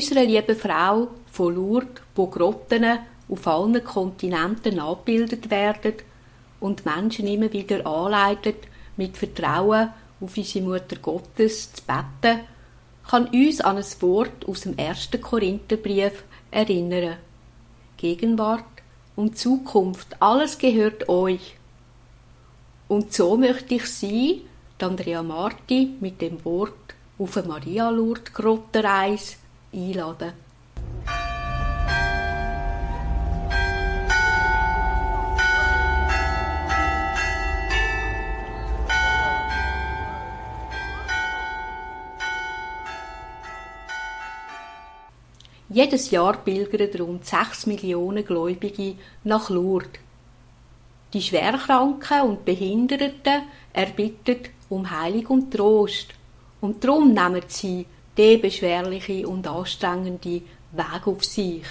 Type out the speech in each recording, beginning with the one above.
unserer lieben Frau von Lourdes, wo Grotten auf allen Kontinenten abgebildet werden und Menschen immer wieder anleitet, mit Vertrauen auf unsere Mutter Gottes zu beten, kann uns an ein Wort aus dem ersten Korintherbrief erinnern. Gegenwart und Zukunft, alles gehört euch. Und so möchte ich Sie, Andrea Marti, mit dem Wort auf eine Maria Lourdes Grottenreise einladen. Jedes Jahr pilgern rund sechs Millionen Gläubige nach Lourdes. Die Schwerkranken und Behinderten erbitten um Heilung und Trost. Und darum nehmen sie den beschwerliche und anstrengende Weg auf sich.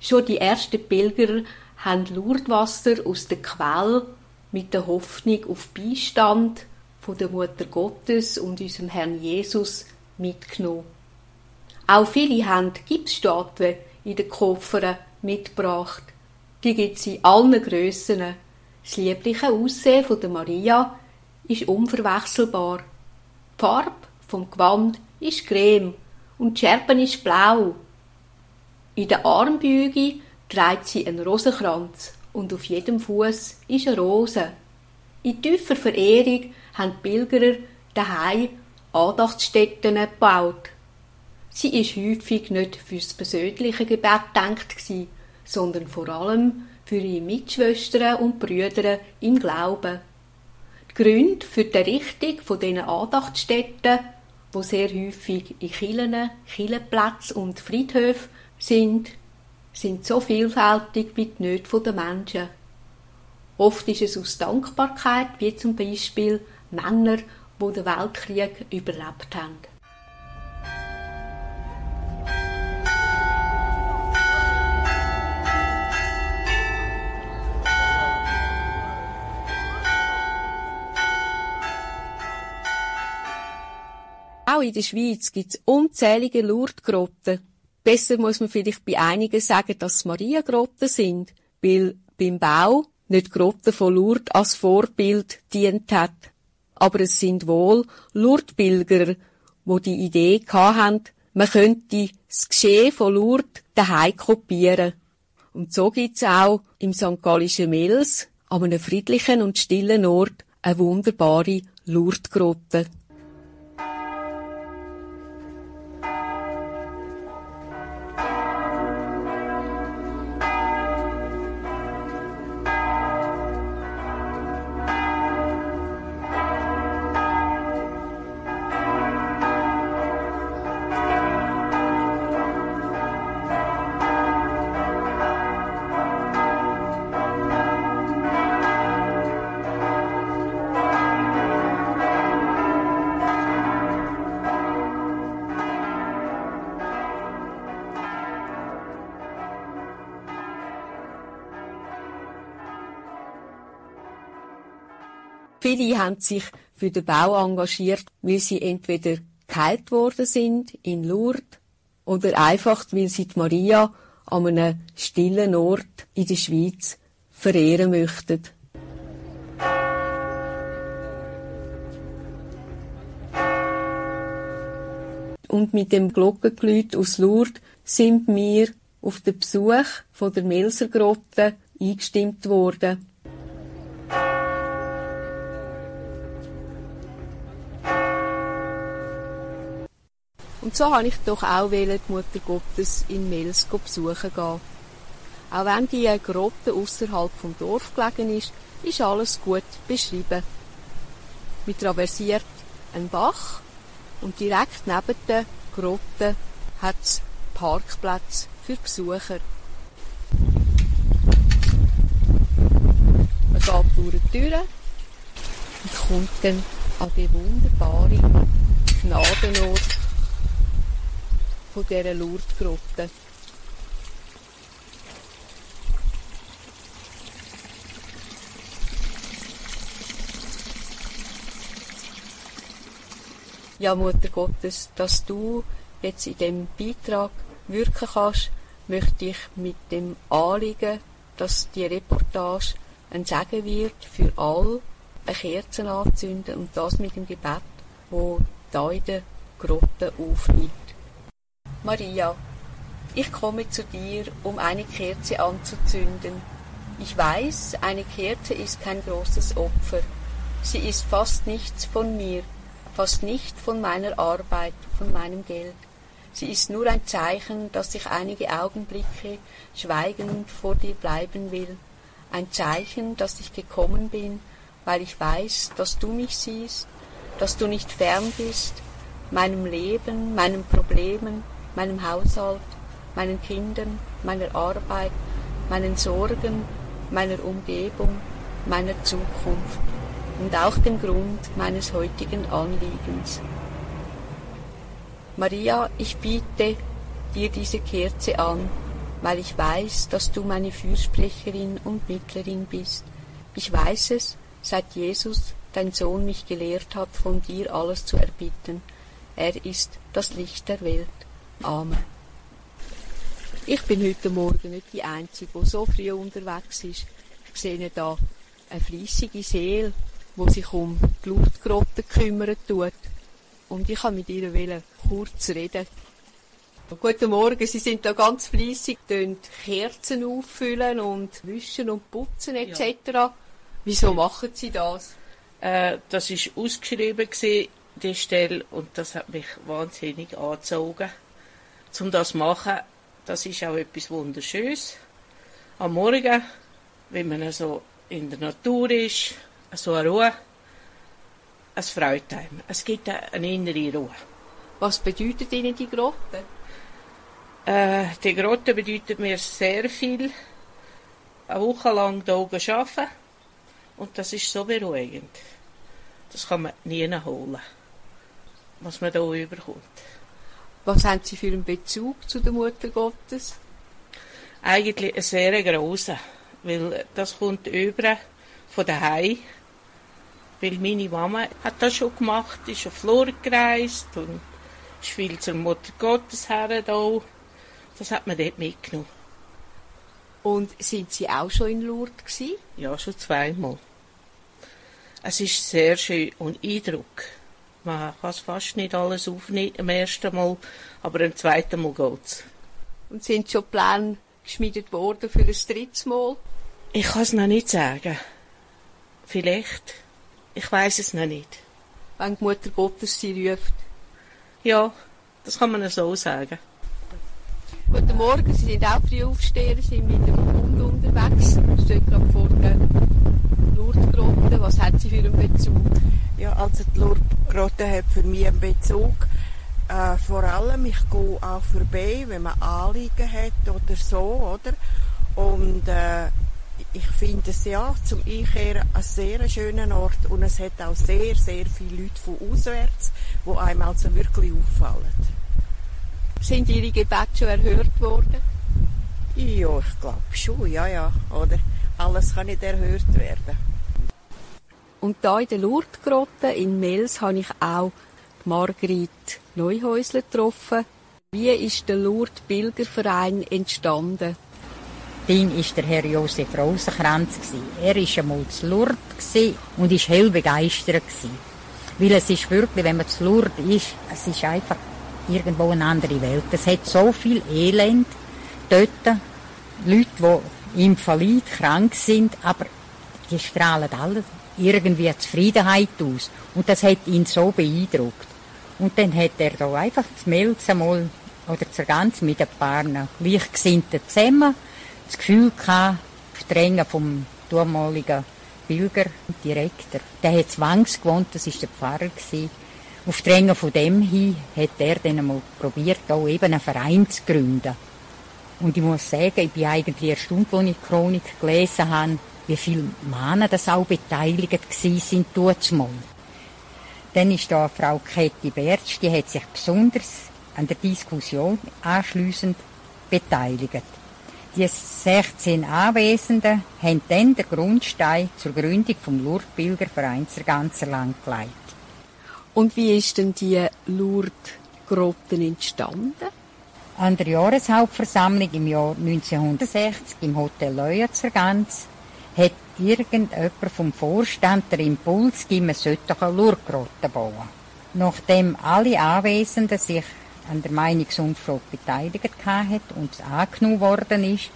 Schon die ersten Pilger haben Lourdeswasser aus der Quelle mit der Hoffnung auf Beistand von der Mutter Gottes und unserem Herrn Jesus mitgenommen. Auch viele haben Gipsstatuen in den Koffern mitgebracht. Die gibt es in allen Grössen. Das liebliche Aussehen von der Maria ist unverwechselbar. Die Farbe vom Gewand ist creme und die Schärpe ist blau. In der Armbüge trägt sie einen Rosenkranz und auf jedem Fuß ist eine Rose. In tiefer Verehrung haben die Pilgerer daheim Andachtsstätten gebaut. Sie ist häufig nicht fürs persönliche Gebet gedacht sondern vor allem für ihre Mitschwestern und Brüder im Glauben. Die Gründe für die Errichtung von diesen Andachtsstätten, wo sehr häufig in Kirchen, Kirchenplätzen und Friedhöfen sind, sind so vielfältig wie die Nöte der Menschen. Oft ist es aus Dankbarkeit, wie zum Beispiel Männer, die den Weltkrieg überlebt haben. Auch in der Schweiz gibt es unzählige Lourdesgrotten. Besser muss man vielleicht bei einigen sagen, dass es Mariagrotten sind, weil beim Bau nicht Grotten von Lourdes als Vorbild dient hat. Aber es sind wohl Lourdespilger, wo die Idee hatten, man könnte das Geschehen von Lourdes daheim kopieren. Und so gibt's auch im St. Gallischen Mills, an einem friedlichen und stillen Ort, eine wunderbare Lourdesgrotte. Viele haben sich für den Bau engagiert, weil sie entweder geheilt worden sind in Lourdes oder einfach, weil sie die Maria an einem stillen Ort in der Schweiz verehren möchten. Und mit dem Glockengeläut aus Lourdes sind wir auf den Besuch von der Melsergrotte eingestimmt worden. So habe ich doch auch die Mutter Gottes in Mels besuchen gehen. Auch wenn die Grotte außerhalb vom Dorf gelegen ist, ist alles gut beschrieben. Man traversiert einen Bach und direkt neben der Grotte hat es Parkplätze für Besucher. Man geht durch die Türen und kommt dann an die wunderbare Gnadenort von dieser Lourdesgrotte. Ja, Mutter Gottes, dass du jetzt in dem Beitrag wirken kannst, möchte ich mit dem Anliegen, dass die Reportage ein Segen wird für alle, eine Kerze anzünden und das mit dem Gebet, wo da in der Grotte aufliegt. Maria, ich komme zu dir, um eine Kerze anzuzünden. Ich weiß, eine Kerze ist kein großes Opfer. Sie ist fast nichts von mir, fast nicht von meiner Arbeit, von meinem Geld. Sie ist nur ein Zeichen, dass ich einige Augenblicke schweigend vor dir bleiben will. Ein Zeichen, dass ich gekommen bin, weil ich weiß, dass du mich siehst, dass du nicht fern bist, meinem Leben, meinen Problemen, meinem Haushalt, meinen Kindern, meiner Arbeit, meinen Sorgen, meiner Umgebung, meiner Zukunft und auch dem Grund meines heutigen Anliegens. Maria, ich biete dir diese Kerze an, weil ich weiß, dass du meine Fürsprecherin und Mittlerin bist. Ich weiß es, seit Jesus, dein Sohn, mich gelehrt hat, von dir alles zu erbitten. Er ist das Licht der Welt. Amen. Ich bin heute Morgen nicht die Einzige, die so früh unterwegs ist. Ich sehe da eine fleissige Seele, die sich um die Luftgrotte kümmern tut. Und ich kann mit ihr kurz reden. Guten Morgen, Sie sind da ganz fleissig, Kerzen auffüllen und wischen und putzen etc. Ja. Wieso machen Sie das? Äh, das ist ausgeschrieben gewesen, die Stelle, und das hat mich wahnsinnig angezogen. Zum das machen, das ist auch etwas Wunderschönes. Am Morgen, wenn man so in der Natur ist, so eine Ruhe, es freut einem. Es gibt eine innere Ruhe. Was bedeutet Ihnen die Grotte? Äh, die Grotte bedeutet mir sehr viel. Eine Woche lang hier oben arbeiten. Und das ist so beruhigend. Das kann man nie holen, was man hier überkommt. Was haben Sie für einen Bezug zu der Mutter Gottes? Eigentlich einen sehr grossen, weil das kommt über von daheim weil meine Mama hat das schon gemacht, ist auf Flur gereist und ist viel zur Mutter Gottes her da. Das hat man dort mitgenommen. Und sind Sie auch schon in Lourdes gewesen? Ja, schon zweimal. Es ist sehr schön und Eindruck. Man kann fast nicht alles aufnehmen am ersten Mal, aber am zweiten Mal geht's. Und sind schon Pläne geschmiedet worden für ein drittes Mal? Ich kann es noch nicht sagen. Vielleicht. Ich weiß es noch nicht. Wenn die Mutter Gottes sie ruft. Ja, das kann man so sagen. Guten Morgen, Sie sind auch früh aufstehen, sind mit dem Hund unterwegs. Steht gerade vor der Lourdesgrotte. Was hat Sie für einen Bezug? Ja, also die Lourdesgrotte hat für mich einen Bezug. Äh, vor allem, ich gehe auch vorbei, wenn man Anliegen hat oder so, oder? Und äh, ich finde es ja zum Einkehren ein sehr schöner Ort und es hat auch sehr, sehr viele Leute von auswärts, die einem also wirklich auffallen. Sind Ihre Gebete schon erhört worden? Ja, ich glaube schon, ja, ja. Oder alles kann nicht erhört werden. Und da in der Lourdesgrotte in Mels habe ich auch Margrit Neuhäusler getroffen. Wie ist der Lourdes Pilgerverein entstanden? Ding ist der Herr Josef Rosenkranz Er war einmal zu Lourdes und war hell begeistert Weil es ist wirklich, wenn man zu Lourdes ist, es ist einfach irgendwo eine andere Welt. Es hat so viel Elend dort. Leute, die invalid, krank sind, aber die strahlen alle irgendwie Zufriedenheit aus. Und das hat ihn so beeindruckt. Und dann hat er da einfach das Melz einmal, oder zur ganz mit ein paar Gleichgesinnten zusammen das Gefühl gehabt, auf Drängen vom damaligen Pilgerdirektor. Der hat Zwangs gewohnt, das war der Pfarrer. Gewesen. Auf Drängen von dem hin hat er dann einmal probiert, auch eben einen Verein zu gründen. Und ich muss sagen, ich bin eigentlich erstaunt, als ich die Chronik gelesen habe, wie viele Männer das auch beteiligt gewesen sind, mal. Dann ist da Frau Käthi Bertsch, die hat sich besonders an der Diskussion anschliessend beteiligt. Die 16 Anwesenden haben dann den Grundstein zur Gründung vom Lourdes-Pilgervereins der ganzen Land gelegt. Und wie ist denn die Lourdes Grotten entstanden? An der Jahreshauptversammlung im Jahr 1960 im Hotel Leuenzergans hat irgendjemand vom Vorstand der Impuls gegeben, man sollte eine Lurgrotte bauen. Nachdem alle Anwesenden sich an der Meinungsumfrage beteiligt haben und es angenommen worden ist,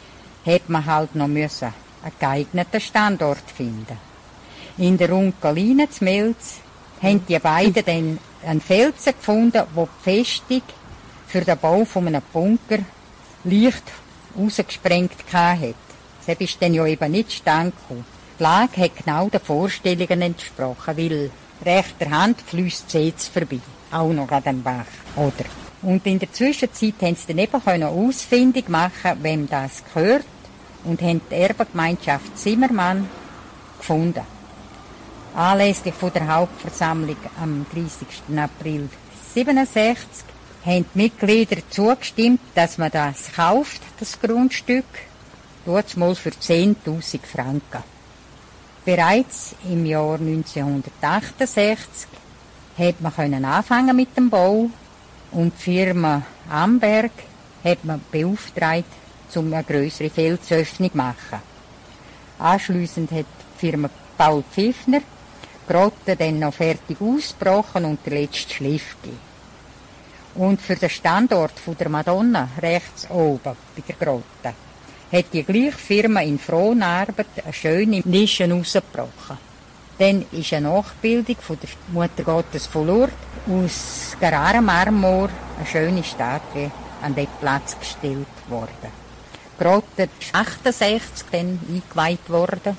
hat man halt noch müssen einen geeigneten Standort finden. In der Runkeline zu Melz haben die beiden dann einen Felsen gefunden, wo die Festung für den Bau von einem Bunker leicht rausgesprengt hat. Das ist dann ja eben nicht stand Die Lage hat genau den Vorstellungen entsprochen, weil rechter Hand fließt jetzt vorbei. Auch noch an dem Bach, oder? Und in der Zwischenzeit haben sie dann eben ausfindig machen, wem das gehört und haben die Erbengemeinschaft Zimmermann gefunden. Anlässlich von der Hauptversammlung am 30. April 1967 haben die Mitglieder zugestimmt, dass man das kauft, das Grundstück, dort mal für 10.000 Franken. Bereits im Jahr 1968 hat man können anfangen mit dem Bau und die Firma Amberg hat man beauftragt, um eine größere Feldsöffnung zu machen. Anschliessend hat die Firma Paul Pfiffner Grotte dann noch fertig ausgebrochen und der letzte Schliff gegeben. Und für den Standort der Madonna rechts oben bei der Grotte hat die gleiche Firma in Frohnarbeit eine schöne Nische rausgebrochen. Dann ist eine Nachbildung von der Mutter Gottes von Lourdes aus Carrara-Marmor eine schöne Statue an den Platz gestellt worden. Ist 68 dann eingeweiht worden.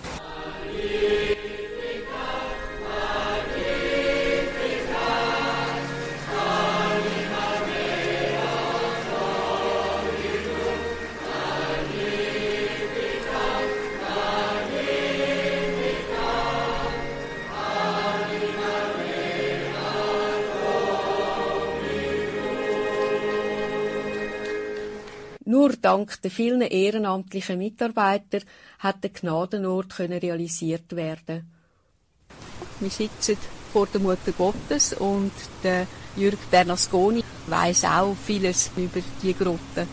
Nur dank der vielen ehrenamtlichen Mitarbeiter hat der Gnadenort können realisiert werden. Wir sitzen vor der Mutter Gottes und der Jürg Bernasconi weiß auch vieles über die Grotte.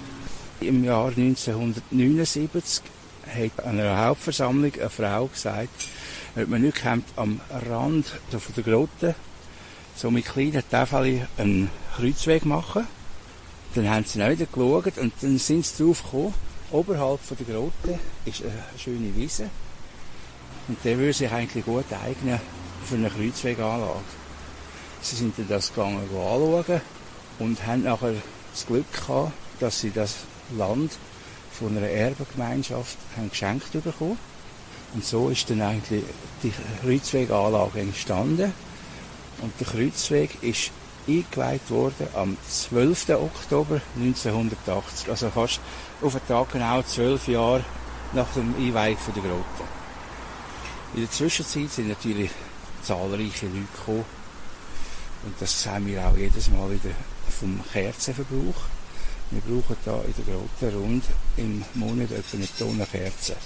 Im Jahr 1979 hat an einer Hauptversammlung eine Frau gesagt, ob man nicht am Rand von der Grotte so mit kleinen Täfeln einen Kreuzweg machen dann haben sie wieder geschaut und dann sind sie darauf gekommen, oberhalb von der Grotte ist eine schöne Wiese. Und der würde sich eigentlich gut eignen für eine Kreuzweganlage. Sie sind dann das gegangen anschauen und haben nachher das Glück gehabt, dass sie das Land von einer Erbengemeinschaft haben geschenkt bekommen. Und so ist dann eigentlich die Kreuzweganlage entstanden. Und der Kreuzweg ist eingeweiht worden am 12. Oktober 1980. Also fast auf den Tag genau zwölf Jahre nach dem Einweihung der Grotte. In der Zwischenzeit sind natürlich zahlreiche Leute gekommen. Und das sehen wir auch jedes Mal wieder vom Kerzenverbrauch. Wir brauchen da in der Grotte rund im Monat etwa eine Tonne Kerzen.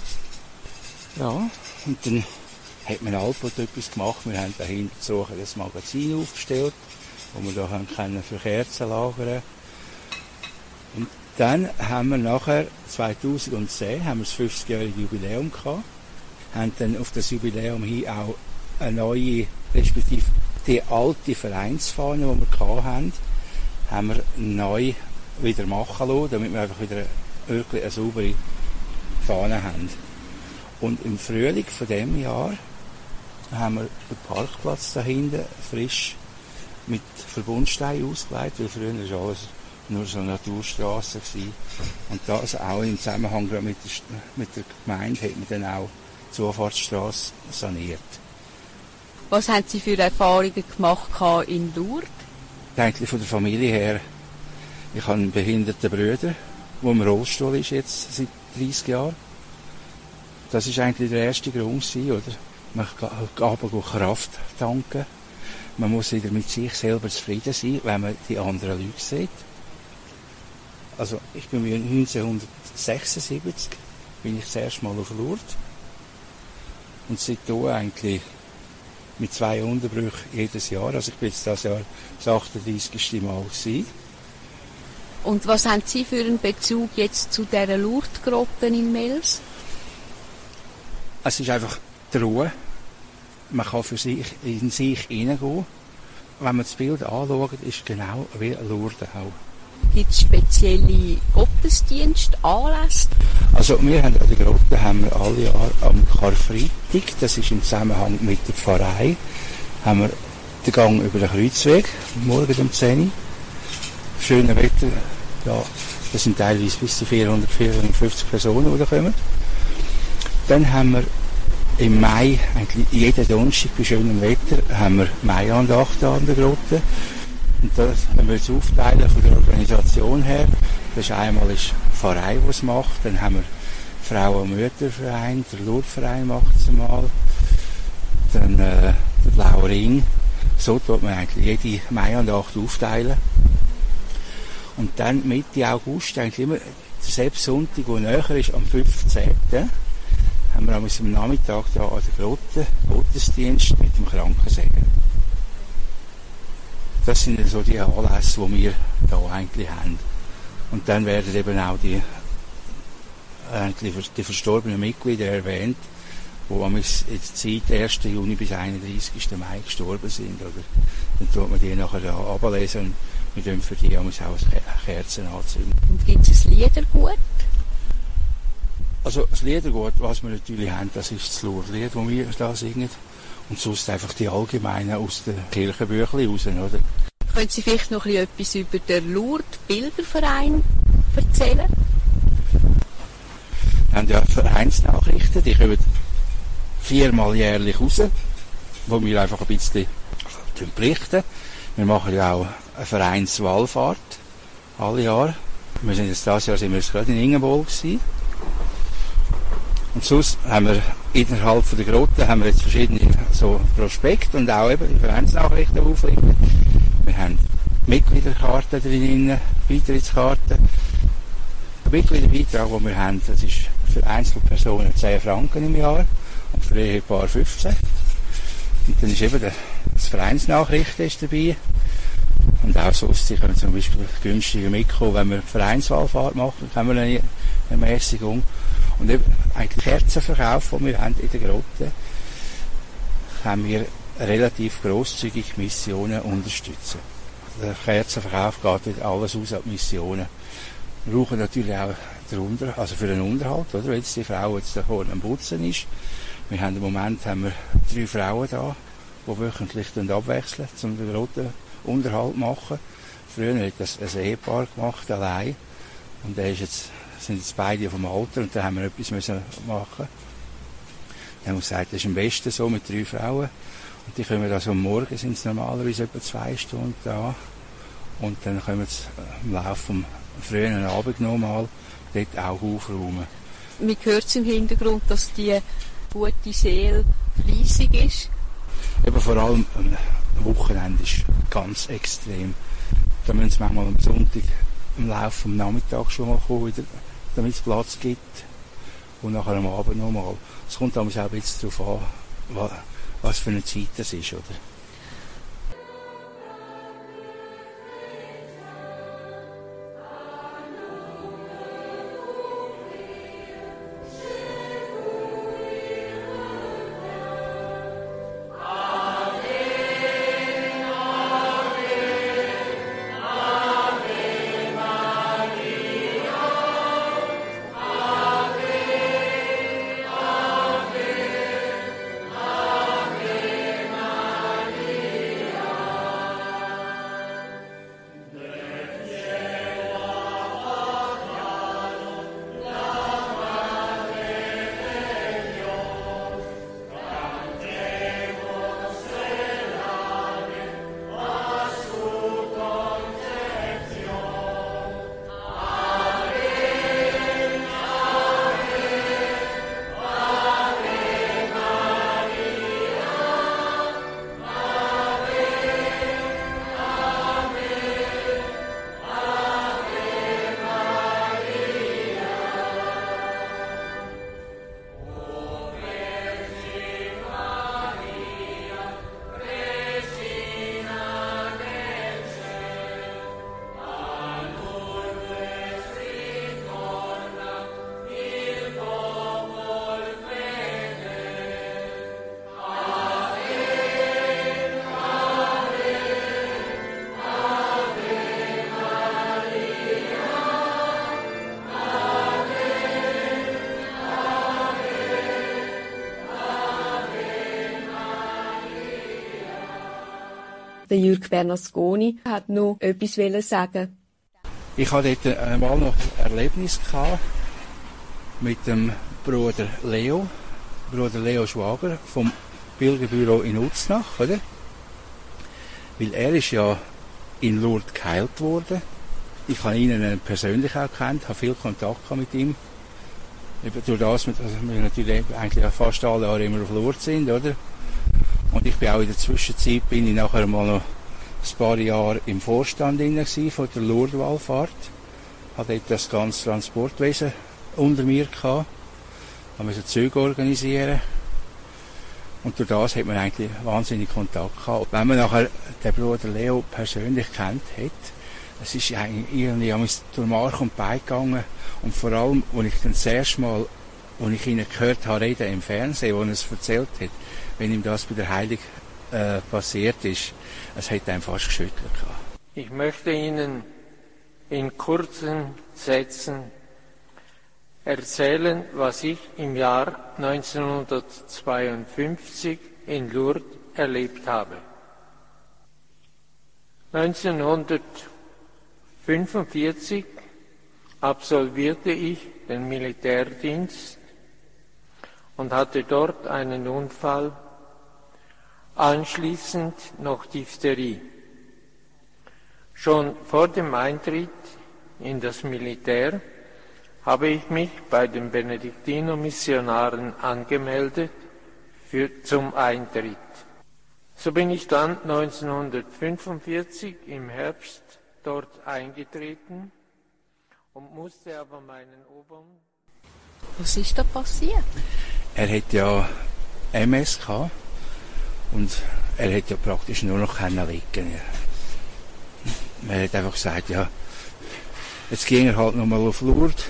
Ja, und dann hat man Alpot etwas gemacht. Wir haben dahinter so ein Magazin aufgestellt wo wir haben können für Kerzen lagern. Und dann haben wir nachher 2010 haben wir das 50-jährige Jubiläum gehabt, haben dann auf das Jubiläum hin auch eine neue, respektive die alte Vereinsfahne, die wir hatten, haben wir neu wieder machen lassen, damit wir einfach wieder wirklich eine saubere Fahne haben. Und im Frühling von dem Jahr haben wir den Parkplatz da hinten frisch Verbundstein ausgelegt, weil früher war alles nur so eine Naturstraße. Gewesen. Und das auch im Zusammenhang mit der, mit der Gemeinde hat man dann auch die Zufahrtsstraße saniert. Was haben Sie für Erfahrungen gemacht in Lourdes? Eigentlich von der Familie her. Ich habe einen behinderten Bruder, der im Rollstuhl ist jetzt seit 30 Jahren. Das ist eigentlich der erste Grund, oder? Man kann aber Kraft tanken man muss wieder mit sich selber zufrieden sein, wenn man die anderen Leute sieht. Also ich bin 1976 bin ich das erste Mal auf Lourdes und seitdem eigentlich mit zwei Unterbrüchen jedes Jahr. Also ich bin jetzt das Jahr das 38. Mal gewesen. Und was haben Sie für einen Bezug jetzt zu dieser Lourdes-Grotte in Mels? Es ist einfach die Ruhe. Man kann für sich in sich hineingehen. Wenn man das Bild anschaut, ist es genau wie Lourdes auch. Gibt es spezielle Gottesdienste, Anlässe? Also wir haben an der Grotte haben wir alle Jahre am Karfreitag, das ist im Zusammenhang mit der Pfarrei, haben wir den Gang über den Kreuzweg, morgen um 10 Uhr. Schönes Wetter, ja, das sind teilweise bis zu 400, 450 Personen, die da kommen. Dann haben wir im Mai, eigentlich jeden Donnerstag bei schönem Wetter, haben wir Maiandacht an der Grotte. Und das haben wir jetzt aufteilen von der Organisation her. Das ist einmal ist die Pfarrei, die es macht. Dann haben wir Frauen- und Mütterverein, der Lourdesverein macht es mal. Dann äh, der Blaue Ring. So tut man eigentlich jede Maiandacht aufteilen. Und dann Mitte August, eigentlich immer der Selbstsonntag, der näher ist, am 15. haben wir am Nachmittag da an der Grotte Gottesdienst mit dem Krankensegen. Das sind so die Anlässe, die wir da eigentlich haben. Und dann werden eben auch die, eigentlich die verstorbenen Mitglieder erwähnt, die am Zeit 1. Juni bis 31. Mai gestorben sind. Oder? Dann tut man die nachher da ablesen und wir dürfen für die auch Kerzen anzünden. Und gibt es ein Liedergut? Also das Liedergut, was wir natürlich haben, das ist das Lourdes-Lied, das wir da singen. Und sonst einfach die allgemeinen aus den Kirchenbüchern raus, oder? Können Sie vielleicht noch etwas über den Lourdes Bilderverein erzählen? Wir haben ja Vereinsnachrichten, die kommen viermal jährlich raus, wo wir einfach ein bisschen berichten. Wir machen ja auch eine Vereinswallfahrt, alle Jahre. Wir sind jetzt dieses Jahr sind wir gerade in Ingenbol gewesen. Und sonst haben wir innerhalb von der Grotte haben wir jetzt verschiedene so Prospekte und auch eben die Vereinsnachrichten aufliegen. Wir haben Mitgliederkarten drin, Beitrittskarten. Der Mitgliederbeitrag, den wir haben, das ist für Einzelpersonen 10 Franken im Jahr und für Ehepaar 15. Und dann ist eben das Vereinsnachrichten ist dabei. Und auch sonst, Sie können zum Beispiel günstiger mitkommen, wenn wir Vereinswahlfahrt machen, haben wir Ermäßigung. Und eben Kerzenverkauf, den wir haben in der Grotte, haben wir relativ grosszügig Missionen unterstützen. Der Kerzenverkauf geht wieder alles aus an Missionen. Wir brauchen natürlich auch darunter, also für den Unterhalt, oder? Wenn jetzt die Frau jetzt da vorne am Putzen ist. Wir haben im Moment haben wir drei Frauen da, die wöchentlich abwechseln, um den roten Unterhalt machen. Früher hat das ein Ehepaar gemacht, allein. Und der ist jetzt sind jetzt beide vom Alter und da haben wir etwas müssen machen. Dann haben wir gesagt, das ist am besten so mit drei Frauen. Und die kommen also am Morgen, sind es normalerweise etwa zwei Stunden da. Und dann kommen sie im Laufe vom frühen Abend nochmal dort auch aufräumen. Man hört im Hintergrund, dass die gute Seele riesig ist. Eben vor allem am Wochenende ist ganz extrem. Da müssen sie manchmal am Sonntag im Laufe des Nachmittags schon mal kommen, wieder damit es Platz gibt. Und nachher am Abend nochmal. Es kommt auch ein bisschen darauf an, was für eine Zeit das ist, oder? Der Jürg Bernasconi hat noch etwas sagen. Ich hatte dort einmal noch ein Erlebnis gehabt mit dem Bruder Leo, Bruder Leo Schwager vom Pilgerbüro in Uznach, oder? Weil er ist ja in Lourdes geheilt worden. Ich habe ihn persönlich auch kennt, habe viel Kontakt mit ihm. Durch das, dass wir natürlich eigentlich fast alle Jahre immer auf Lourdes sind, oder? Und ich bin auch in der Zwischenzeit, bin ich nachher mal noch ein paar Jahre im Vorstand von der Lourdes-Wallfahrt. Habe dort das ganze Transportwesen unter mir gehabt. Haben wir Züge organisieren. Und durch das hat man eigentlich wahnsinnig Kontakt gehabt. Wenn man nachher den Bruder Leo persönlich kennt hat, es ist eigentlich irgendwie durch Mark und Bein gegangen. Und vor allem, als ich dann das erste Mal, als ich ihn gehört habe, reden im Fernsehen, wo er es erzählt hat, wenn ihm das bei der Heilig äh, passiert ist, es hat ihn fast geschüttelt. Ich möchte Ihnen in kurzen Sätzen erzählen, was ich im Jahr 1952 in Lourdes erlebt habe. 1945 absolvierte ich den Militärdienst und hatte dort einen Unfall, anschließend noch Diphtherie. Schon vor dem Eintritt in das Militär habe ich mich bei den Benediktiner-Missionaren angemeldet für, zum Eintritt. So bin ich dann 1945 im Herbst dort eingetreten und musste aber meinen Obern. Was ist da passiert? Er hat ja MS gehabt und er hat ja praktisch nur noch können liegen. Er hat einfach gesagt, ja, Jetzt ging er halt nochmal auf Lourdes.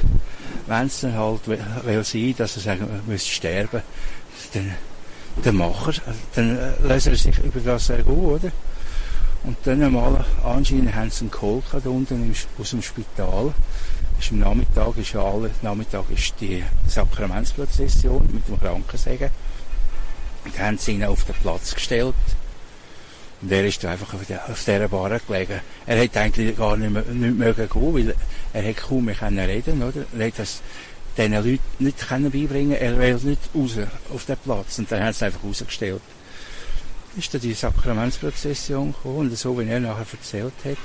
Wenn es dann halt will sein, dass er sagen, müsste sterben, dann, dann macht er, dann äh, lässt er sich über das gehen, oder? Und dann einmal, anscheinend haben sie einen geholt da unten aus dem Spital. Ist am Nachmittag, ist ja alle, Nachmittag ist die Sakramentsprozession mit dem Krankensägen. Und haben sie ihn auf den Platz gestellt. Und er ist einfach auf, dieser Bar gelegen. Er hätte eigentlich gar nicht, mehr, nicht mögen gehen, weil er hätte kaum mehr können reden, oder? Er hätte das diesen Leuten nicht können beibringen Er will nicht raus auf den Platz. Und dann hat es einfach rausgestellt. Ist dann die Sakramentsprozession gekommen und so, wie er nachher erzählt hat,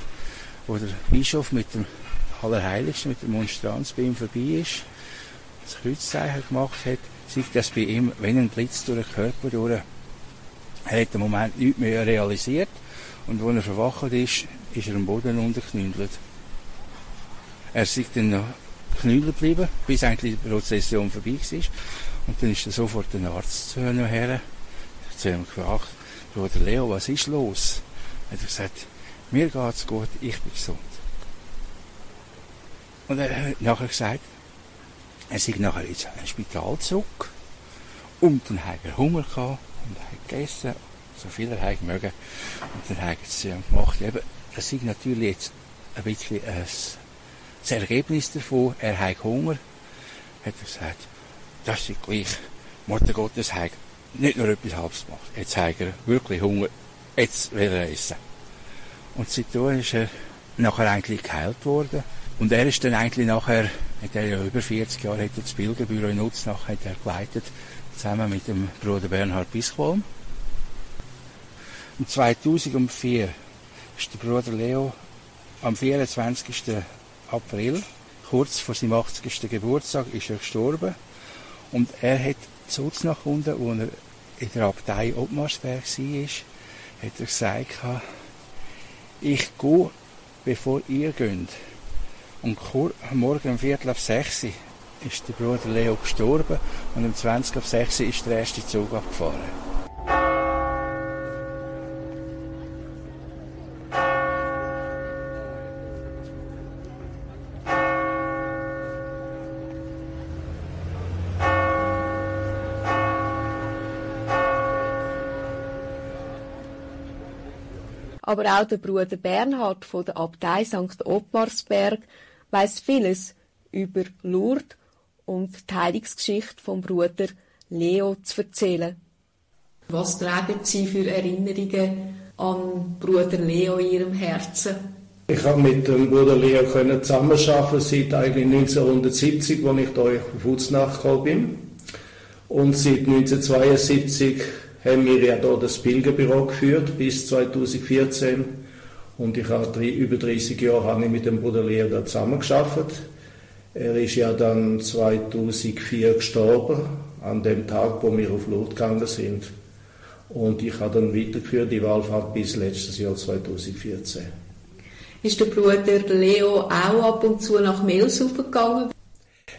wo der Bischof mit dem Allerheiligsten, mit dem Monstranz bei ihm vorbei ist, das Kreuzzeichen gemacht hat, sieht das bei ihm, wenn ein Blitz durch den Körper durch er hat im Moment nichts mehr realisiert. Und als er verwacht ist, ist er am Boden unterknündelt. Er ist dann noch knündelt geblieben, bis eigentlich die Prozession vorbei war. Und dann ist er sofort der Arzt zu ihm her. Zu ihm gefragt, Bruder Leo, was ist los? Er hat gesagt, mir geht's gut, ich bin gesund. Und er hat nachher gesagt, er sei nachher ins Spital zurück und dann hat er Hunger gehabt und hat gegessen, so viel er mögen. Und dann hat sie gemacht. Eben, das ist natürlich jetzt ein bisschen ein, das Ergebnis davon. Er hat Hunger, hat er gesagt, das ist gleich. Mutter Gottes hat nicht nur etwas halbes gemacht. Jetzt hat er wirklich Hunger. Jetzt will er essen. Und seitdem ist er nachher eigentlich geheilt worden. Und er ist dann eigentlich nachher, hat er ja über 40 Jahre, hat das Pilgerbüro in Nutznach hat er geleitet zusammen mit dem Bruder Bernhard Bischwolm. Und 2004 ist der Bruder Leo am 24. April, kurz vor seinem 80. Geburtstag, ist er gestorben. Und er hat zu nach unten, wo er in der Abtei Obmarsberg war, hat er gesagt, ich gehe, bevor ihr geht. Und morgen um Viertel ab sechs ist der Bruder Leo gestorben und um 20 ab 6 ist der erste Zug abgefahren. Aber auch der Bruder Bernhard von der Abtei St. Ottmarsberg weiß vieles über Lourdes und die Heilungsgeschichte vom Bruder Leo zu erzählen. Was tragen Sie für Erinnerungen an Bruder Leo in Ihrem Herzen? Ich habe mit dem Bruder Leo können zusammenarbeiten seit eigentlich 1970, als ich hier auf Uznach gekommen bin. Und seit 1972 haben wir ja hier das Pilgerbüro geführt, bis 2014. Und ich habe über 30 Jahre habe ich mit dem Bruder Leo da zusammengearbeitet. Er ist ja dann 2004 gestorben, an dem Tag, wo wir auf Lourdes gegangen sind. Und ich habe dann weitergeführt die Wahlfahrt bis letztes Jahr 2014. Ist der Bruder Leo auch ab und zu nach Melshofen gegangen?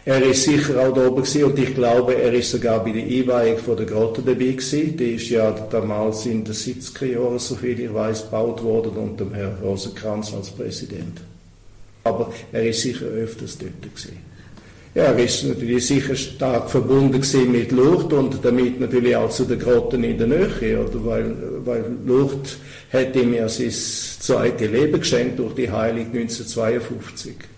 Er ist sicher auch da oben gewesen und ich glaube, er ist sogar bei der Einweihung von der Grotte dabei gewesen. Die ist ja damals in den 70er Jahren, soviel ich weiß, gebaut worden unter dem Herrn Rosenkranz als Präsident. Aber er ist sicher öfters dort gewesen. Ja, er ist natürlich sicher stark verbunden mit Lourdes und damit natürlich auch zu den Grotten in der Nähe, oder? Weil, weil Lourdes hat ihm ja sein zweites Leben geschenkt durch die Heilig 1952.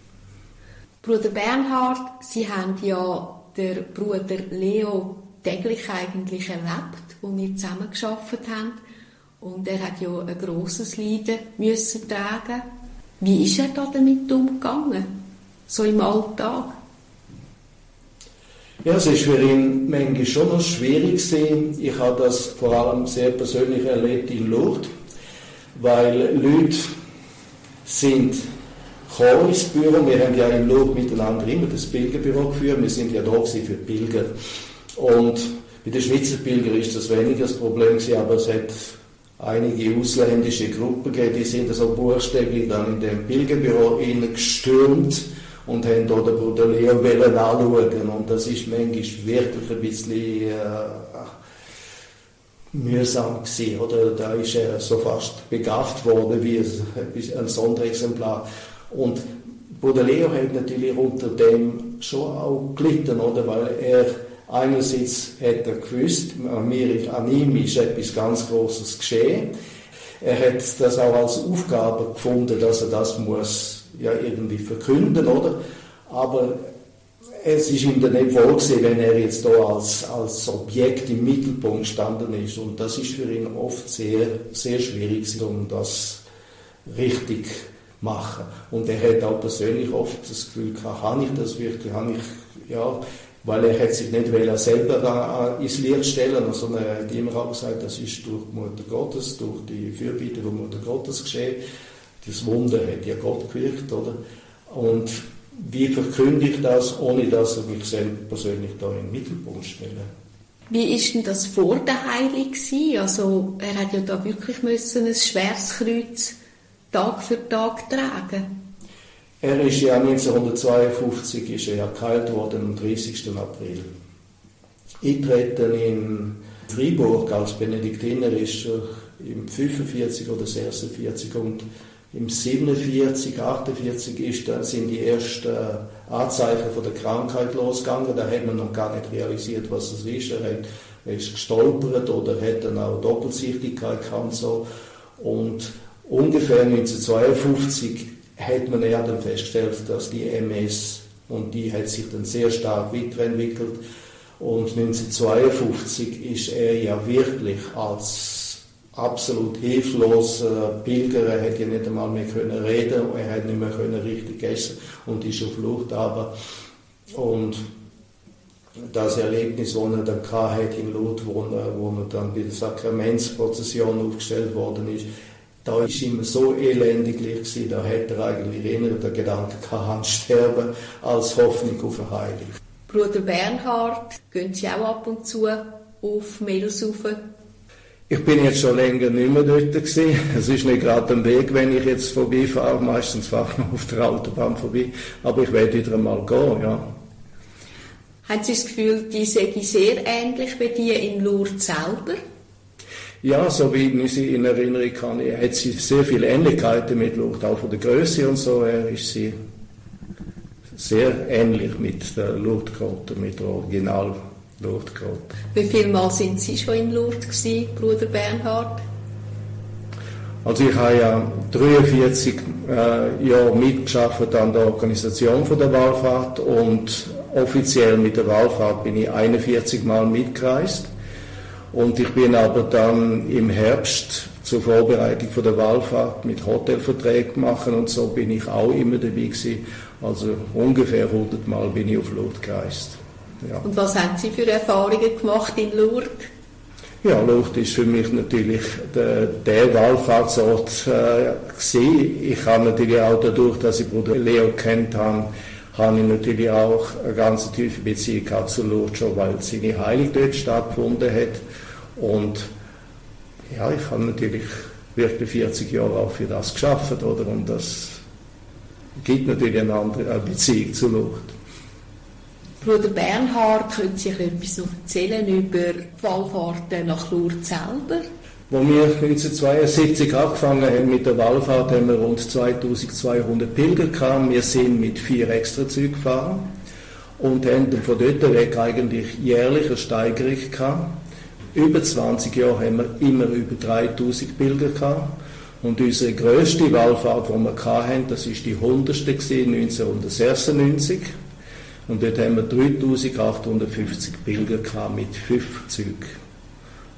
Bruder Bernhard, Sie haben ja der Bruder Leo täglich eigentlich erlebt, wo wir zusammen geschafft haben. Und er hat ja ein grosses Leiden müssen tragen. Wie ist er da damit umgegangen? So im Alltag? Ja, es ist für ihn manchmal schon noch schwierig gewesen. Ich habe das vor allem sehr persönlich erlebt in Lourdes, weil Leute sind gekommen ins Büro. Wir haben ja in Lourdes miteinander immer das Pilgerbüro geführt. Wir sind ja da für Pilger. Und bei den Schweizer Pilgern ist das weniger das Problem gewesen, aber es hat einige ausländische Gruppen gegeben, die sind so buchstäblich dann in dem Pilgerbüro gestürmt und haben da den Bruder Leo wollen anschauen. Und das ist manchmal wirklich ein bisschen äh, mühsam gewesen, oder? Da ist er so fast begafft worden wie ein Sonderexemplar. Und Bruder hat natürlich unter dem schon auch gelitten, oder? Weil er einerseits hat er gewusst, an, mir, an ihm ist etwas ganz Großes geschehen. Er hat das auch als Aufgabe gefunden, dass er das muss ja irgendwie verkünden, oder? Aber es ist ihm dann nicht wohl gewesen, wenn er jetzt da als, als Objekt im Mittelpunkt gestanden ist. Und das ist für ihn oft sehr, sehr schwierig, um das richtig machen. Und er hat auch persönlich oft das Gefühl gehabt, habe ich das wirklich, habe ich, ja, weil er hat sich nicht selber ins Licht stellen, sondern er hat immer auch gesagt, das ist durch die Mutter Gottes, durch die Fürbitte der Mutter Gottes geschehen das Wunder hat ja Gott gewirkt, oder? Und wie verkünde ich das, ohne dass er mich selbst persönlich da in den Mittelpunkt stelle? Wie ist denn das vor der Heilung Also er hat ja da wirklich müssen ein schweres Kreuz Tag für Tag tragen. Er ist ja 1952 ist er geheilt worden am 30. April. Eintreten in Fribourg als Benediktiner ist im 45 oder 46 und im 47, 48 ist, da sind die ersten Anzeichen von der Krankheit losgegangen. Da hat man noch gar nicht realisiert, was es ist. Er, hat, er ist gestolpert oder hat dann auch Doppelsichtigkeit gehabt. So. Und ungefähr 1952 hat man ja dann festgestellt, dass die MS und die hat sich dann sehr stark weiterentwickelt. Und 1952 ist er ja wirklich als absolut hilflos. Äh, Pilger, er hätte ja nicht einmal mehr können reden, er hätte nicht mehr können richtig essen und ist auf Flucht aber und das Erlebnis, das er dann hatte in Lourdes, wo er, wo er dann bei der Sakramentsprozession aufgestellt worden ist, da ist immer so elendig gewesen, da hätte er eigentlich eher den Gedanken gehabt, sterben, als Hoffnung auf eine Heilung. Bruder Bernhard, gehen Sie auch ab und zu auf Mehlsufen ich bin jetzt schon länger nicht mehr dort gewesen. Es ist nicht gerade ein Weg, wenn ich jetzt vorbeifahre. Meistens fahre ich auf der Autobahn vorbei. Aber ich werde wieder einmal gehen, ja. Haben Sie das Gefühl, die sei sehr ähnlich wie die in Lourdes selber? Ja, so wie ich sie in Erinnerung kann, hat sie sehr viele Ähnlichkeiten mit Lourdes, auch von der Größe und so her ist sie sehr ähnlich mit der Lourdes-Grotte, mit der Original Lourdes gehabt. Wie viele Mal sind Sie schon in Lourdes gewesen, Bruder Bernhard? Also ich habe ja 43 äh, Jahre mitgeschafft an der Organisation von der Wallfahrt und offiziell mit der Wallfahrt bin ich 41 Mal mitgereist. Und ich bin aber dann im Herbst zur Vorbereitung von der Wahlfahrt mit Hotelverträgen machen und so bin ich auch immer dabei gewesen. Also ungefähr 100 Mal bin ich auf Lourdes gereist. Ja. Und was haben Sie für Erfahrungen gemacht in Lourdes? Ja, Lourdes ist für mich natürlich der, der Wallfahrtsort äh. Ich habe natürlich auch dadurch, dass ich Bruder Leo kennt habe, habe ich natürlich auch eine ganz tiefe Beziehung zu Lourdes, schon weil seine Heilung dort stattgefunden hat. Und ja, ich habe natürlich wirklich 40 Jahre auch für das geschafft, oder? Und das gibt natürlich eine andere Beziehung zu Lucht. Bruder Bernhard, können Sie etwas noch erzählen über die Wallfahrten nach Lourdes selber? Als wir 1972 angefangen haben mit der Wallfahrt, haben wir rund 2200 Pilger gehabt. Wir sind mit vier Extrazügen gefahren und haben von dort weg eigentlich jährlich eine Steigerung gehabt. Über 20 Jahre haben wir immer über 3000 Pilger gehabt. Und unsere grösste Wallfahrt, die wir hatten, das war die 100. 1996. Und dort haben wir 3850 Pilger gehabt mit fünf Zügen.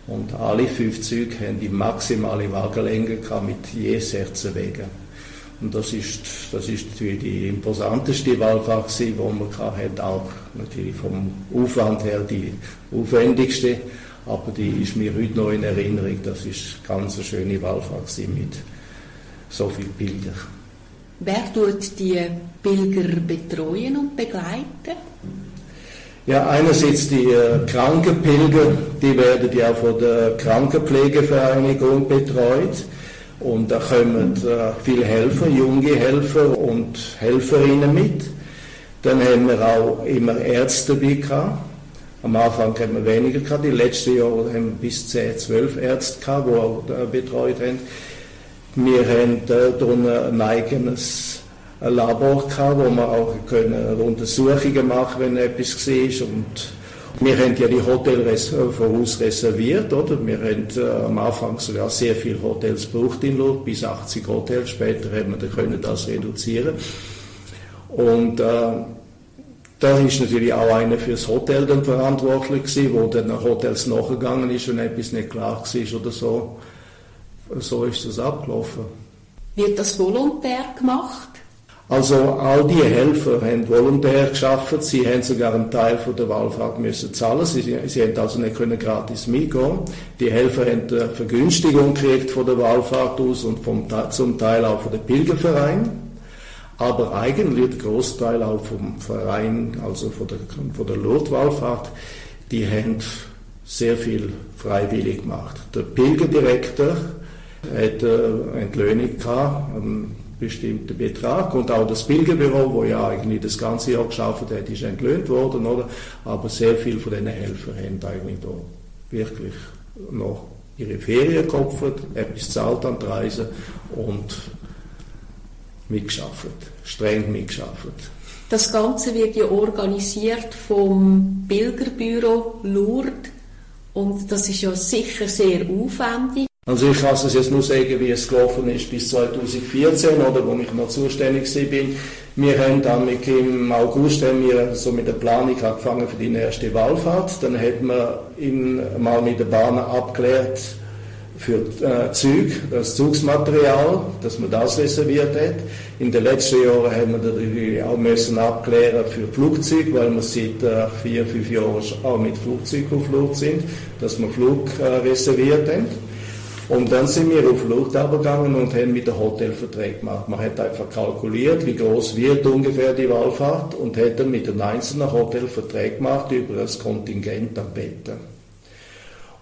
Und alle fünf Züge haben die maximale Wagenlänge gehabt mit je 16 Wegen. Und das ist, das ist natürlich die imposanteste Wallfahrt, die wir hatten, auch natürlich vom Aufwand her die aufwendigste. Aber die ist mir heute noch in Erinnerung. Das ist eine ganz schöne Wallfahrt mit so vielen Pilgern. Wer tut die Pilger betreuen und begleiten? Ja, einerseits die äh, Krankenpilger, die werden ja von der Krankenpflegevereinigung betreut. Und da kommen äh, viele Helfer, junge Helfer und Helferinnen mit. Dann haben wir auch immer Ärzte dabei gehabt. Am Anfang haben wir weniger gehabt. Die letzten Jahre haben wir bis 10, 12 Ärzte gehabt, die äh, betreut haben. Wir haben äh, ein eigenes Labor gehabt, wo wir auch können Untersuchungen machen wenn etwas war. Und wir haben ja die Hotels voraus reserviert, oder? Wir haben äh, am Anfang sogar sehr viele Hotels gebraucht in Lourdes, bis 80 Hotels. Später haben wir können das reduzieren. Und äh, da ist natürlich auch einer für das Hotel dann verantwortlich gewesen, wo dann nach Hotels nachgegangen ist, wenn etwas nicht klar war oder so. So ist das abgelaufen. Wird das volontär gemacht? Also all die Helfer haben volontär geschafft. Sie haben sogar einen Teil von der Wahlfahrt müssen zahlen. Sie, sie haben also nicht können gratis mitgehen. Die Helfer haben eine Vergünstigung gekriegt von der Wahlfahrt aus und vom, zum Teil auch von der Pilgerverein. Aber eigentlich der Großteil auch vom Verein, also von der, von der Lourdeswallfahrt, die haben sehr viel freiwillig gemacht. Der Pilgerdirektor hat eine Entlöhnung gehabt, einen bestimmten Betrag und auch das Pilgerbüro, wo ja eigentlich das ganze Jahr geschafft hat, ist entlöhnt worden, oder? Aber sehr viele von diesen Helfern haben eigentlich da wirklich noch ihre Ferien geopfert, etwas zahlt an die Reise und mitgeschafft, streng mitgeschafft. Das Ganze wird ja organisiert vom Pilgerbüro Lourdes und das ist ja sicher sehr aufwendig. Also ich kann es jetzt nur sagen, wie es gelaufen ist bis 2014 oder wo ich noch zuständig bin. Wir haben dann mit im August haben wir so mit der Planung angefangen für die erste Wahlfahrt. Dann hat man ihn mal mit der Bahn abgeklärt, für äh, Züge, das Zugsmaterial, dass man das reserviert hat. In den letzten Jahren haben wir natürlich auch müssen abklären für Flugzeuge, weil wir seit äh, vier, fünf Jahren auch mit Flugzeugen auf Flucht sind, dass wir Flug äh, reserviert haben. Und dann sind wir auf Flucht gegangen und haben mit der Hotelverträge gemacht. Man hat einfach kalkuliert, wie groß wird ungefähr die Wallfahrt und hat dann mit den einzelnen Hotelverträgen gemacht über das Kontingent am Betten.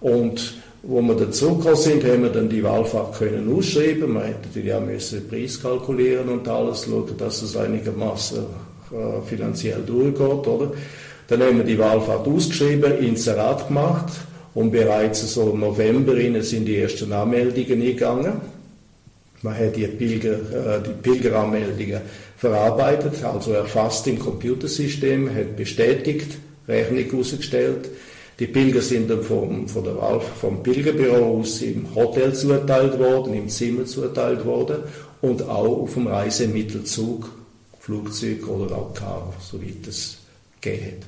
Und wo wir dann zurückgekommen sind, haben wir dann die Wahlfahrt können ausschreiben. Man hätte auch müssen den Preis kalkulieren und alles, schauen, dass es einigermaßen äh, finanziell durchgeht, oder? Dann haben wir die Wahlfahrt ausgeschrieben, Inserat gemacht und bereits so im November sind die ersten Anmeldungen eingegangen. Man hat die, Pilger, äh, die Pilgeranmeldungen verarbeitet, also erfasst im Computersystem, hat bestätigt, Rechnung ausgestellt, die Pilger sind dann vom, von der Wahl, vom Pilgerbüro aus im Hotel zugeteilt worden, im Zimmer zugeteilt worden und auch auf dem Reisemittelzug, Flugzeug oder auch Car, soweit es geht.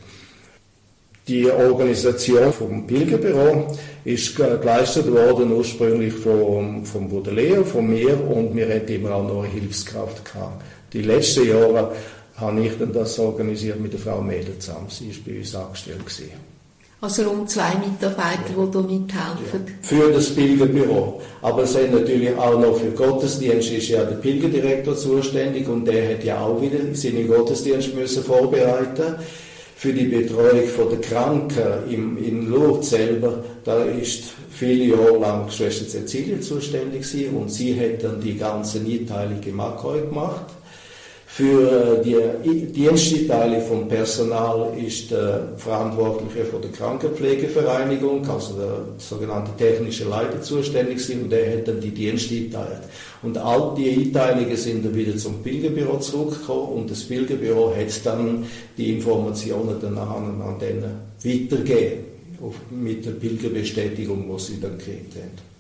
Die Organisation vom Pilgerbüro ist geleistet worden ursprünglich vom, vom Baudelaire, von mir und wir hatten immer auch noch eine Hilfskraft gehabt. Die letzten Jahre habe ich dann das organisiert mit der Frau Mädel zusammen. Sie ist bei uns angestellt gewesen. Also rund zwei Mitarbeiter, die hier mithelfen. Ja, für das Pilgerbüro. Aber es sind natürlich auch noch für Gottesdienst ist ja der Pilgerdirektor zuständig und der hat ja auch wieder seine Gottesdienst müssen vorbereiten für die Betreuung von der Kranken im, in Lourdes selber, da ist viele Jahre lang Schwester Cecilie zuständig gewesen und sie hat dann die ganze Einteilung im Akkord gemacht. Für die Dienstteile vom Personal ist der Verantwortliche von der Krankenpflegevereinigung, also der sogenannte technische Leiter zuständig und der hat dann die Dienste. Und all die Einteilungen sind dann wieder zum Pilgerbüro zurückgekommen und das Pilgerbüro hat dann die Informationen dann an, an denen weitergegeben, mit der Pilgerbestätigung, die sie dann gekriegt haben.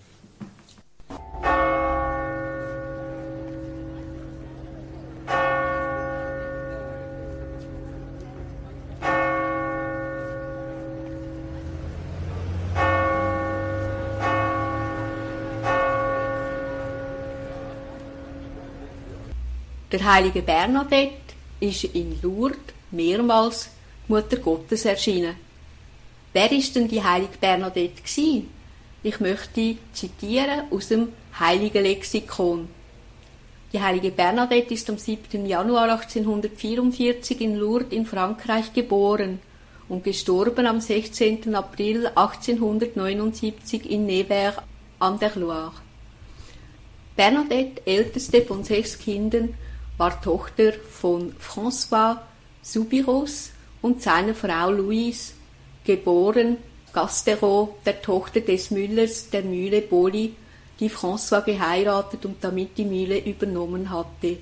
Der heilige Bernadette ist in Lourdes mehrmals Mutter Gottes erschienen. Wer ist denn die heilige Bernadette gewesen? Ich möchte zitieren aus dem Heiligen Lexikon. Die heilige Bernadette ist am 7. Januar 1844 in Lourdes in Frankreich geboren und gestorben am 16. April 1879 in Nevers an der Loire. Bernadette, älteste von sechs Kindern, war Tochter von François Subiros und seiner Frau Louise, geboren Gasteron, der Tochter des Müllers der Mühle Boli, die François geheiratet und damit die Mühle übernommen hatte.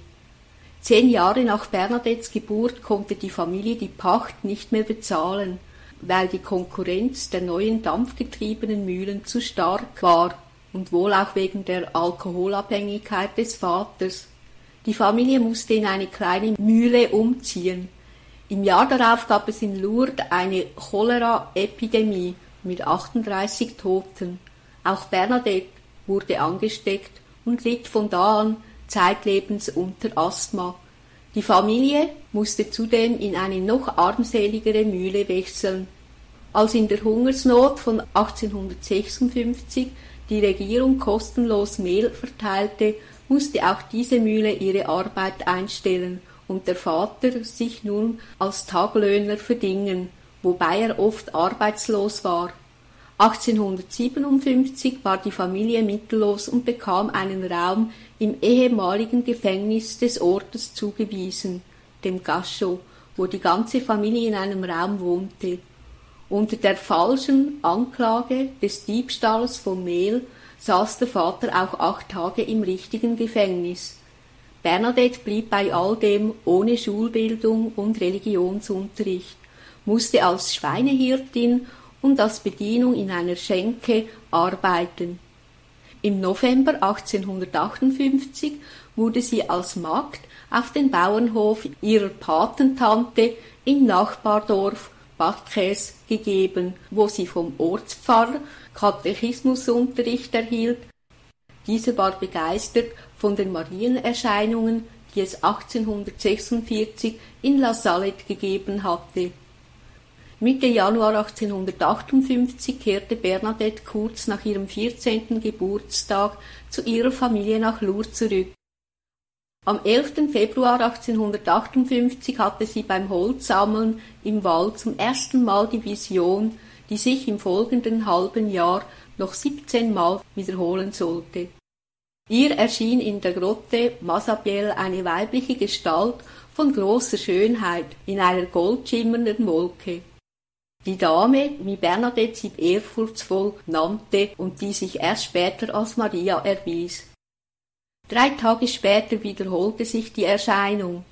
Zehn Jahre nach Bernadettes Geburt konnte die Familie die Pacht nicht mehr bezahlen, weil die Konkurrenz der neuen dampfgetriebenen Mühlen zu stark war und wohl auch wegen der Alkoholabhängigkeit des Vaters. Die Familie musste in eine kleine Mühle umziehen. Im Jahr darauf gab es in Lourdes eine Cholera-Epidemie mit 38 Toten. Auch Bernadette wurde angesteckt und litt von da an zeitlebens unter Asthma. Die Familie musste zudem in eine noch armseligere Mühle wechseln. Als in der Hungersnot von 1856 die Regierung kostenlos Mehl verteilte, musste auch diese Mühle ihre Arbeit einstellen und der Vater sich nun als Taglöhner verdingen, wobei er oft arbeitslos war. 1857 war die Familie mittellos und bekam einen Raum im ehemaligen Gefängnis des Ortes zugewiesen, dem Gascho, wo die ganze Familie in einem Raum wohnte. Unter der falschen Anklage des Diebstahls von Mehl saß der Vater auch acht Tage im richtigen Gefängnis. Bernadette blieb bei all dem ohne Schulbildung und Religionsunterricht, musste als Schweinehirtin und als Bedienung in einer Schenke arbeiten. Im November 1858 wurde sie als Magd auf den Bauernhof ihrer Patentante im Nachbardorf Bachkäs gegeben, wo sie vom Ortspfarrer Katechismusunterricht erhielt. Dieser war begeistert von den Marienerscheinungen, die es 1846 in La Salette gegeben hatte. Mitte Januar 1858 kehrte Bernadette kurz nach ihrem 14. Geburtstag zu ihrer Familie nach Lourdes zurück. Am 11. Februar 1858 hatte sie beim Holzsammeln im Wald zum ersten Mal die Vision, die sich im folgenden halben Jahr noch 17 Mal wiederholen sollte. Ihr erschien in der Grotte Masabiel eine weibliche Gestalt von großer Schönheit in einer goldschimmernden Wolke. Die Dame, wie Bernadette sie ehrfurchtsvoll nannte und die sich erst später als Maria erwies. Drei Tage später wiederholte sich die Erscheinung.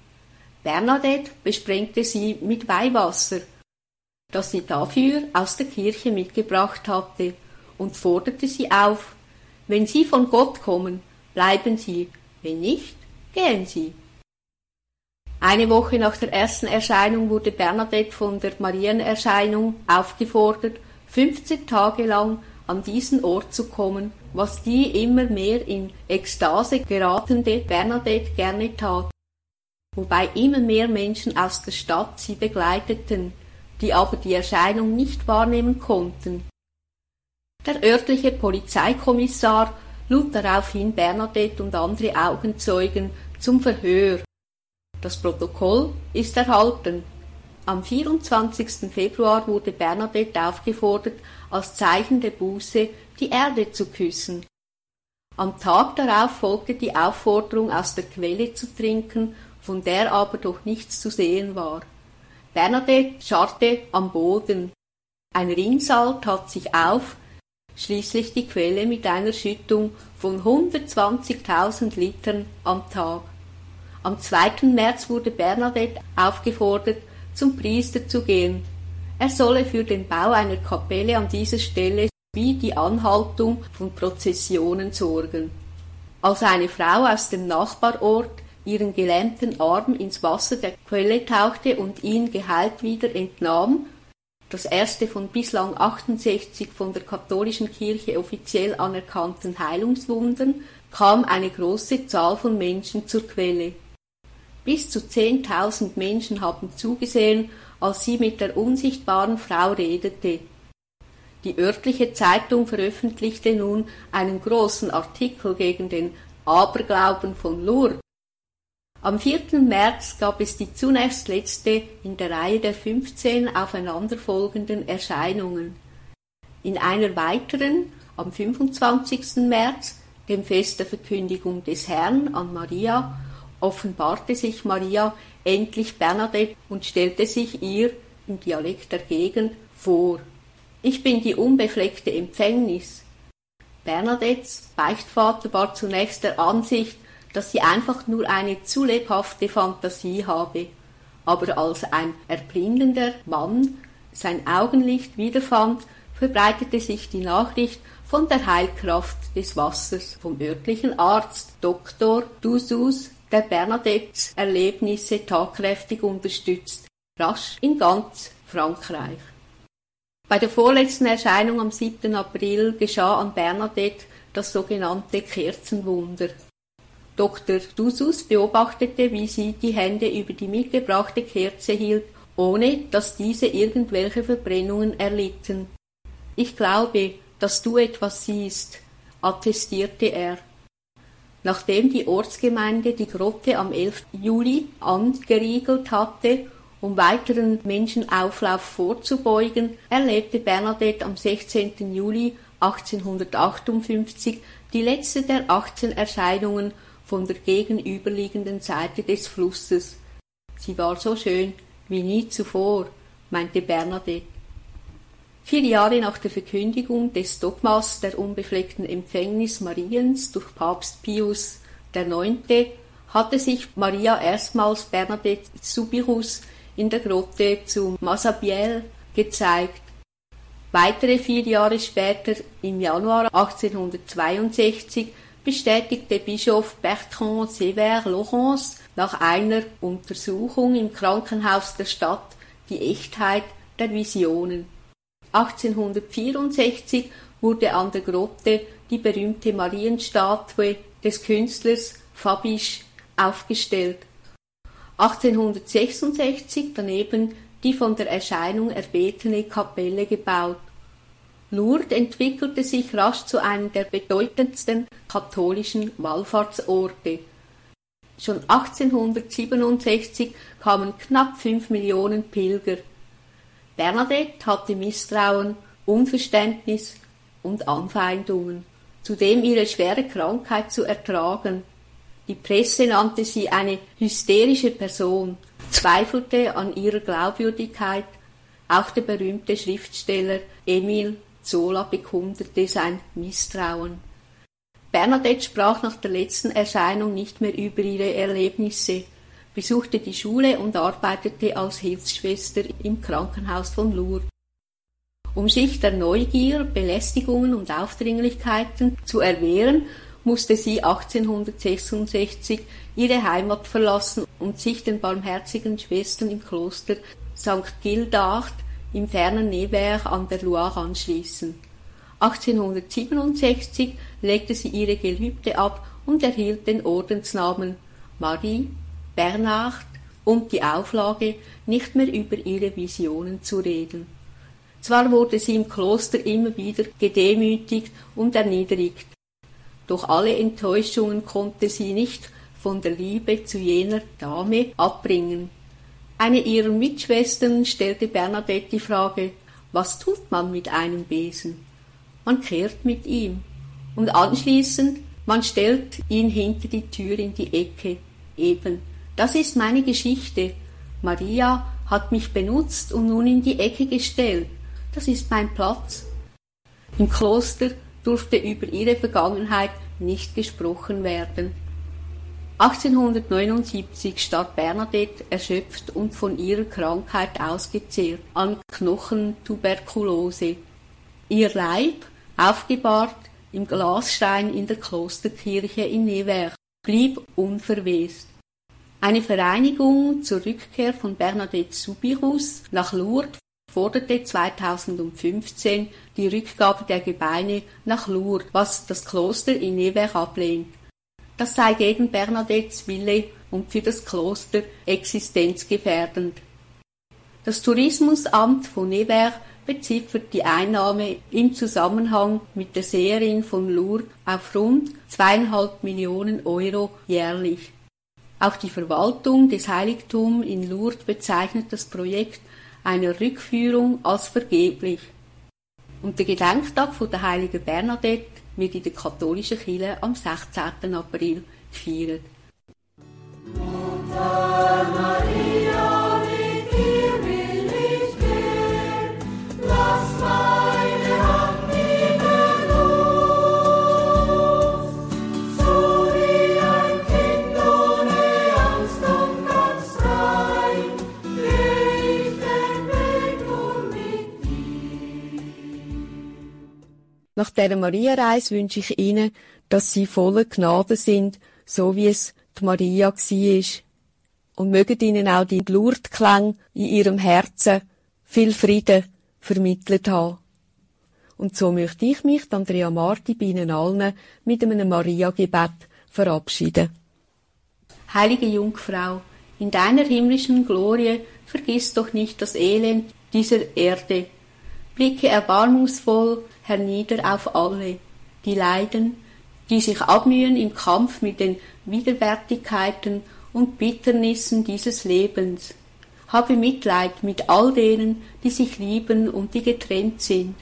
Bernadette besprengte sie mit Weihwasser das sie dafür aus der Kirche mitgebracht hatte, und forderte sie auf, wenn Sie von Gott kommen, bleiben Sie, wenn nicht, gehen Sie. Eine Woche nach der ersten Erscheinung wurde Bernadette von der Marienerscheinung aufgefordert, 15 Tage lang an diesen Ort zu kommen, was die immer mehr in Ekstase geratende Bernadette gerne tat, wobei immer mehr Menschen aus der Stadt sie begleiteten, die aber die Erscheinung nicht wahrnehmen konnten. Der örtliche Polizeikommissar lud daraufhin Bernadette und andere Augenzeugen zum Verhör. Das Protokoll ist erhalten. Am 24. Februar wurde Bernadette aufgefordert, als Zeichen der Buße die Erde zu küssen. Am Tag darauf folgte die Aufforderung, aus der Quelle zu trinken, von der aber doch nichts zu sehen war. Bernadette scharrte am Boden. Ein Rinnsal tat sich auf, schließlich die Quelle mit einer Schüttung von 120.000 Litern am Tag. Am 2. März wurde Bernadette aufgefordert, zum Priester zu gehen. Er solle für den Bau einer Kapelle an dieser Stelle wie die Anhaltung von Prozessionen sorgen. Als eine Frau aus dem Nachbarort ihren gelähmten Arm ins Wasser der Quelle tauchte und ihn geheilt wieder entnahm, das erste von bislang 68 von der katholischen Kirche offiziell anerkannten Heilungswundern, kam eine große Zahl von Menschen zur Quelle. Bis zu zehntausend Menschen haben zugesehen, als sie mit der unsichtbaren Frau redete. Die örtliche Zeitung veröffentlichte nun einen großen Artikel gegen den Aberglauben von Lourdes. Am 4. März gab es die zunächst letzte in der Reihe der 15 aufeinanderfolgenden Erscheinungen. In einer weiteren, am 25. März, dem Fest der Verkündigung des Herrn an Maria, offenbarte sich Maria endlich Bernadette und stellte sich ihr im Dialekt der Gegend vor. Ich bin die unbefleckte Empfängnis. Bernadettes Beichtvater war zunächst der Ansicht, dass sie einfach nur eine zu lebhafte Fantasie habe, aber als ein erblindender Mann sein Augenlicht wiederfand, verbreitete sich die Nachricht von der Heilkraft des Wassers vom örtlichen Arzt Dr. Dusus der Bernadettes Erlebnisse tatkräftig unterstützt, rasch in ganz Frankreich. Bei der vorletzten Erscheinung am 7. April geschah an Bernadette das sogenannte Kerzenwunder. Dr. Dusus beobachtete, wie sie die Hände über die mitgebrachte Kerze hielt, ohne dass diese irgendwelche Verbrennungen erlitten. Ich glaube, dass du etwas siehst, attestierte er. Nachdem die Ortsgemeinde die Grotte am 11. Juli angeriegelt hatte, um weiteren Menschenauflauf vorzubeugen, erlebte Bernadette am 16. Juli 1858 die letzte der 18 Erscheinungen von der gegenüberliegenden Seite des Flusses. Sie war so schön wie nie zuvor, meinte Bernadette. Vier Jahre nach der Verkündigung des Dogmas der unbefleckten Empfängnis Mariens durch Papst Pius IX. hatte sich Maria erstmals Bernadette Subirus in der Grotte zu Massabielle gezeigt. Weitere vier Jahre später, im Januar 1862, bestätigte Bischof Bertrand Sever Laurence nach einer Untersuchung im Krankenhaus der Stadt die Echtheit der Visionen. 1864 wurde an der Grotte die berühmte Marienstatue des Künstlers Fabisch aufgestellt. 1866 daneben die von der Erscheinung erbetene Kapelle gebaut. Lourdes entwickelte sich rasch zu einem der bedeutendsten katholischen Wallfahrtsorte. Schon 1867 kamen knapp fünf Millionen Pilger Bernadette hatte Misstrauen, Unverständnis und Anfeindungen, zudem ihre schwere Krankheit zu ertragen. Die Presse nannte sie eine hysterische Person, zweifelte an ihrer Glaubwürdigkeit. Auch der berühmte Schriftsteller Emil Zola bekundete sein Misstrauen. Bernadette sprach nach der letzten Erscheinung nicht mehr über ihre Erlebnisse besuchte die Schule und arbeitete als Hilfsschwester im Krankenhaus von Lourdes. Um sich der Neugier, Belästigungen und Aufdringlichkeiten zu erwehren, musste sie 1866 ihre Heimat verlassen und sich den barmherzigen Schwestern im Kloster St. Gildard im fernen Nevers an der Loire anschließen. 1867 legte sie ihre Gelübde ab und erhielt den Ordensnamen Marie Bernard und die Auflage, nicht mehr über ihre Visionen zu reden. Zwar wurde sie im Kloster immer wieder gedemütigt und erniedrigt, doch alle Enttäuschungen konnte sie nicht von der Liebe zu jener Dame abbringen. Eine ihrer Mitschwestern stellte Bernadette die Frage, was tut man mit einem Besen? Man kehrt mit ihm. Und anschließend, man stellt ihn hinter die Tür in die Ecke. Eben, das ist meine Geschichte. Maria hat mich benutzt und nun in die Ecke gestellt. Das ist mein Platz. Im Kloster durfte über ihre Vergangenheit nicht gesprochen werden. 1879 starb Bernadette erschöpft und von ihrer Krankheit ausgezehrt an Knochentuberkulose. Ihr Leib, aufgebahrt im Glasstein in der Klosterkirche in Nevers, blieb unverwest. Eine Vereinigung zur Rückkehr von Bernadette Subirus nach Lourdes forderte 2015 die Rückgabe der Gebeine nach Lourdes, was das Kloster in Nevers ablehnt. Das sei gegen Bernadettes Wille und für das Kloster existenzgefährdend. Das Tourismusamt von Nevers beziffert die Einnahme im Zusammenhang mit der Seherin von Lourdes auf rund zweieinhalb Millionen Euro jährlich. Auch die Verwaltung des Heiligtums in Lourdes bezeichnet das Projekt einer Rückführung als vergeblich. Und der Gedenktag von der heiligen Bernadette wird in der katholischen Kirche am 16. April gefeiert. Mutter Maria. Nach dieser Maria-Reise wünsche ich Ihnen, dass Sie voller Gnade sind, so wie es die Maria war. Und mögen Ihnen auch die Lourdesklang in Ihrem Herzen viel Frieden vermittelt haben. Und so möchte ich mich, Andrea Marti, bei Ihnen allen mit einem Maria-Gebet verabschieden. Heilige Jungfrau, in deiner himmlischen Glorie vergiss doch nicht das Elend dieser Erde. Blicke erbarmungsvoll hernieder auf alle, die leiden, die sich abmühen im Kampf mit den Widerwärtigkeiten und Bitternissen dieses Lebens. Habe Mitleid mit all denen, die sich lieben und die getrennt sind.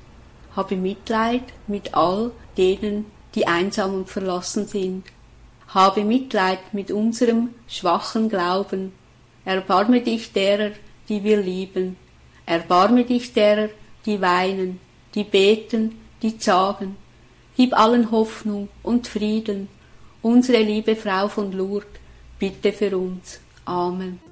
Habe Mitleid mit all denen, die einsam und verlassen sind. Habe Mitleid mit unserem schwachen Glauben. Erbarme dich derer, die wir lieben. Erbarme dich derer, die weinen die beten, die zagen. Gib allen Hoffnung und Frieden. Unsere liebe Frau von Lourdes, bitte für uns. Amen.